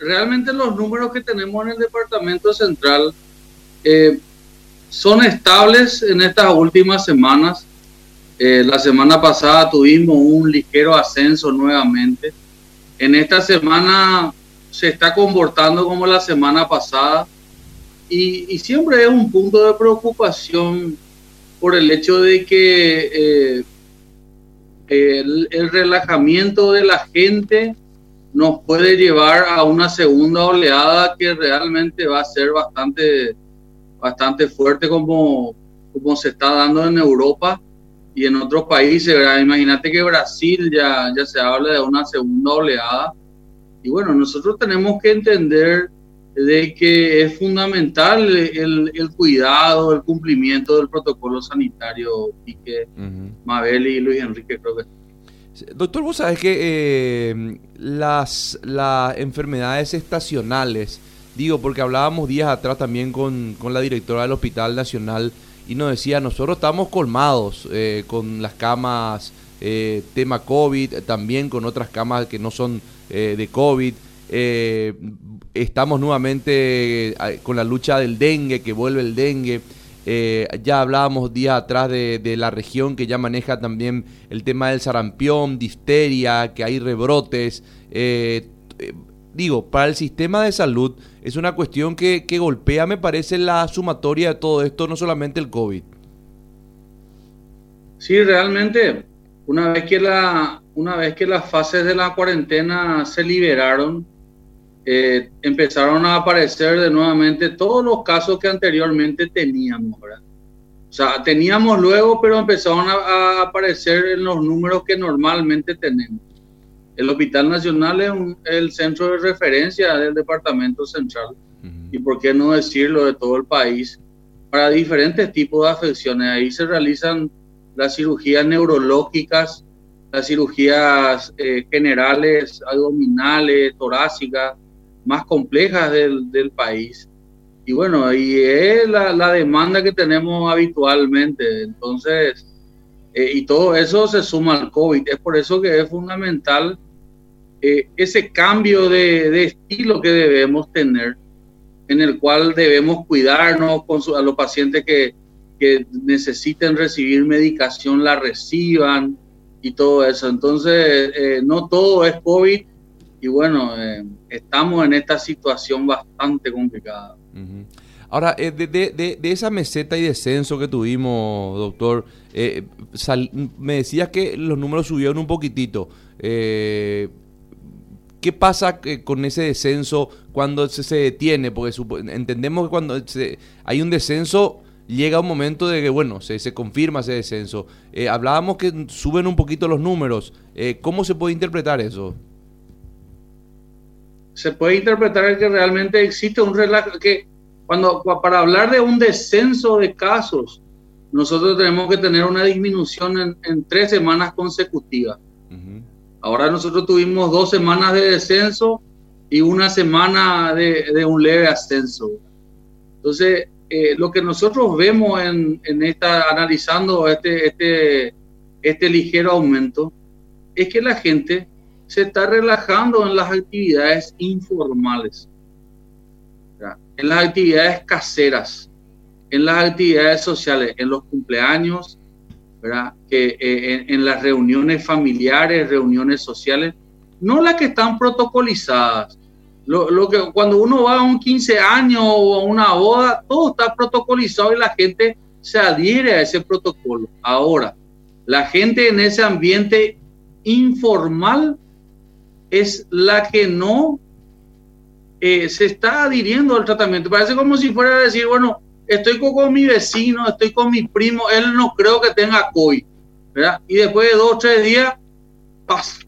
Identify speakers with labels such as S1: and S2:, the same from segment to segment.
S1: realmente los números que tenemos en el departamento central eh, son estables en estas últimas semanas. Eh, la semana pasada tuvimos un ligero ascenso nuevamente. En esta semana se está comportando como la semana pasada y, siempre es un punto de preocupación por el hecho de que eh, el, relajamiento de la gente nos puede llevar a una segunda oleada que realmente va a ser bastante, bastante fuerte como, como se está dando en Europa y en otros países. Imagínate que Brasil ya, ya se habla de una segunda oleada. Y bueno, nosotros tenemos que entender de que es fundamental el, el cuidado, el cumplimiento del protocolo sanitario, y que Mabel y Luis Enrique creo que
S2: Doctor, vos sabés que eh, las, las enfermedades estacionales, digo, porque hablábamos días atrás también con, la directora del Hospital Nacional y nos decía, nosotros estamos colmados eh, con las camas eh, tema COVID, también con otras camas que no son de COVID. estamos nuevamente con la lucha del dengue, que vuelve el dengue. Eh, ya hablábamos días atrás de, la región que ya maneja también el tema del sarampión, difteria, que hay rebrotes. Eh, eh, digo, para el sistema de salud es una cuestión que, golpea, me parece, la sumatoria de todo esto, no solamente el COVID.
S1: Sí, realmente, una vez que, la, una vez que las fases de la cuarentena se liberaron, eh, empezaron a aparecer de nuevamente todos los casos que anteriormente teníamos, ¿verdad? O sea, teníamos luego, pero empezaron a, aparecer en los números que normalmente tenemos. El Hospital Nacional es el centro de referencia del Departamento Central, y por qué no decirlo de todo el país, para diferentes tipos de afecciones. Ahí se realizan las cirugías neurológicas, las cirugías eh, generales, abdominales, torácicas, más complejas del, del país. Y bueno, y es la, la, demanda que tenemos habitualmente. Entonces, eh, y todo eso se suma al COVID. Es por eso que es fundamental eh, ese cambio de, de, estilo que debemos tener, en el cual debemos cuidarnos con a los pacientes que, que necesiten recibir medicación, la reciban y todo eso. Entonces, eh, no todo es COVID y bueno, eh, estamos en esta situación bastante complicada.
S2: Ahora, eh, de, esa meseta y descenso que tuvimos, doctor, eh, me decías que los números subieron un poquitito. ¿Qué pasa con ese descenso cuando se, detiene? Porque entendemos que cuando hay un descenso llega un momento de que, bueno, se, se confirma ese descenso. hablábamos que suben un poquito los números. ¿Cómo se puede interpretar eso?
S1: Se puede interpretar que realmente existe un relajo, que cuando para hablar de un descenso de casos, nosotros tenemos que tener una disminución en, tres semanas consecutivas. Ahora nosotros tuvimos dos semanas de descenso y una semana de, un leve ascenso. Entonces, eh, lo que nosotros vemos en, en, esta, analizando este, este, este ligero aumento, es que la gente se está relajando en las actividades informales, en las actividades caseras, en las actividades sociales, en los cumpleaños, Que, eh, en, las reuniones familiares, reuniones sociales, no las que están protocolizadas. Lo, que, cuando uno va a un 15 años o a una boda, todo está protocolizado y la gente se adhiere a ese protocolo. Ahora, la gente en ese ambiente informal es la que no eh, se está adhiriendo al tratamiento. Parece como si fuera a decir, bueno, estoy con, mi vecino, estoy con mi primo, él no creo que tenga COI, ¿verdad? Y después de dos o tres días, paz,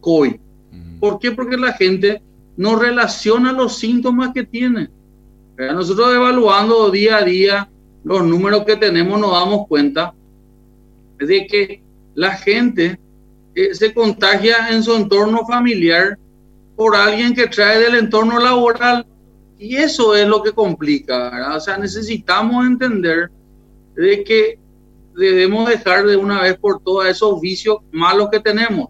S1: COI. ¿Por qué? Porque la gente no relaciona los síntomas que tiene. Nosotros evaluando día a día los números que tenemos nos damos cuenta de que la gente se contagia en su entorno familiar por alguien que trae del entorno laboral. Y eso es lo que complica, O sea, necesitamos entender de que debemos dejar de una vez por todas esos vicios malos que tenemos.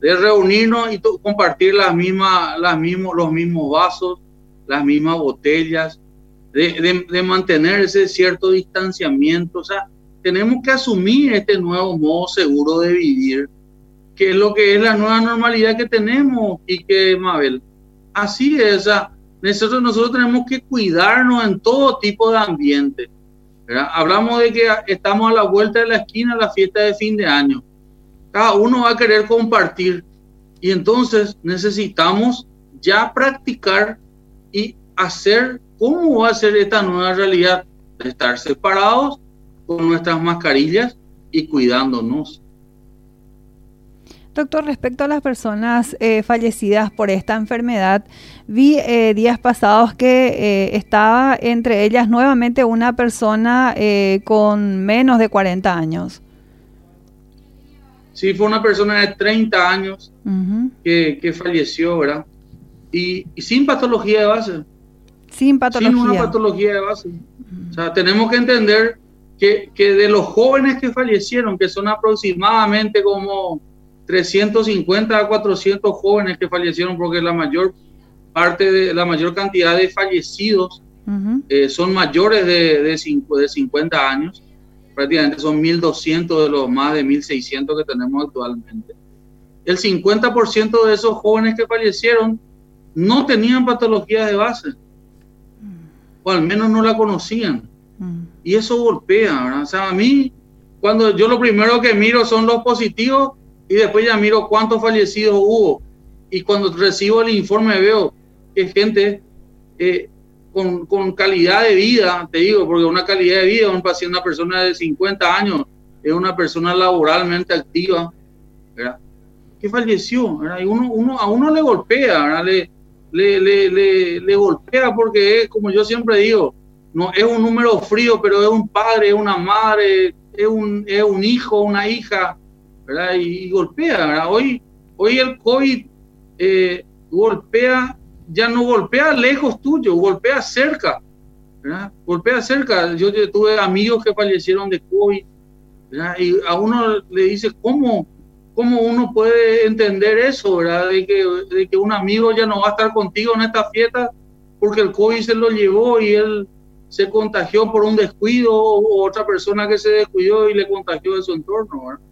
S1: de reunirnos y compartir las mismas, los mismos vasos, las mismas botellas, de, de, mantener ese cierto distanciamiento. O sea, tenemos que asumir este nuevo modo seguro de vivir, que es lo que es la nueva normalidad que tenemos y que, Mabel, así es. O sea, nosotros, nosotros tenemos que cuidarnos en todo tipo de ambiente. Hablamos de que estamos a la vuelta de la esquina la fiesta de fin de año. Cada uno va a querer compartir y entonces necesitamos ya practicar y hacer cómo va a ser esta nueva realidad de estar separados con nuestras mascarillas y cuidándonos.
S3: Doctor, respecto a las personas eh, fallecidas por esta enfermedad, vi eh, días pasados que eh, estaba entre ellas nuevamente una persona con menos de 40 años.
S1: Sí, fue una persona de 30 años que, falleció, ¿verdad? Y, sin patología de base.
S3: Sin patología.
S1: Sin una patología de base. O sea, tenemos que entender que, que de los jóvenes que fallecieron, que son aproximadamente como 350 a 400 jóvenes que fallecieron porque la mayor parte de la mayor cantidad de fallecidos eh, son mayores de, de, 50 años. Prácticamente son 1.200 de los más de 1.600 que tenemos actualmente. El 50% de esos jóvenes que fallecieron no tenían patología de base, o al menos no la conocían. Y eso golpea, ¿verdad? O sea, a mí, cuando yo lo primero que miro son los positivos y después ya miro cuántos fallecidos hubo. Y cuando recibo el informe veo que gente eh, con, con, calidad de vida, te digo, porque una calidad de vida, un paciente, una persona de 50 años, es una persona laboralmente activa, ¿verdad? Que falleció, ¿verdad? Y uno, uno, a uno le golpea, ¿verdad? Le, le, le, le, golpea porque es, como yo siempre digo, no es un número frío, pero es un padre, es una madre, es un, es un hijo, una hija, y, golpea, Hoy, hoy el COVID eh, golpea, ya no golpea lejos tuyo, golpea cerca, Golpea cerca. Yo, tuve amigos que fallecieron de COVID, Y a uno le dice, ¿cómo, cómo uno puede entender eso, ¿verdad? De que, de que un amigo ya no va a estar contigo en esta fiesta porque el COVID se lo llevó y él se contagió por un descuido o otra persona que se descuidó y le contagió de su entorno, ¿verdad?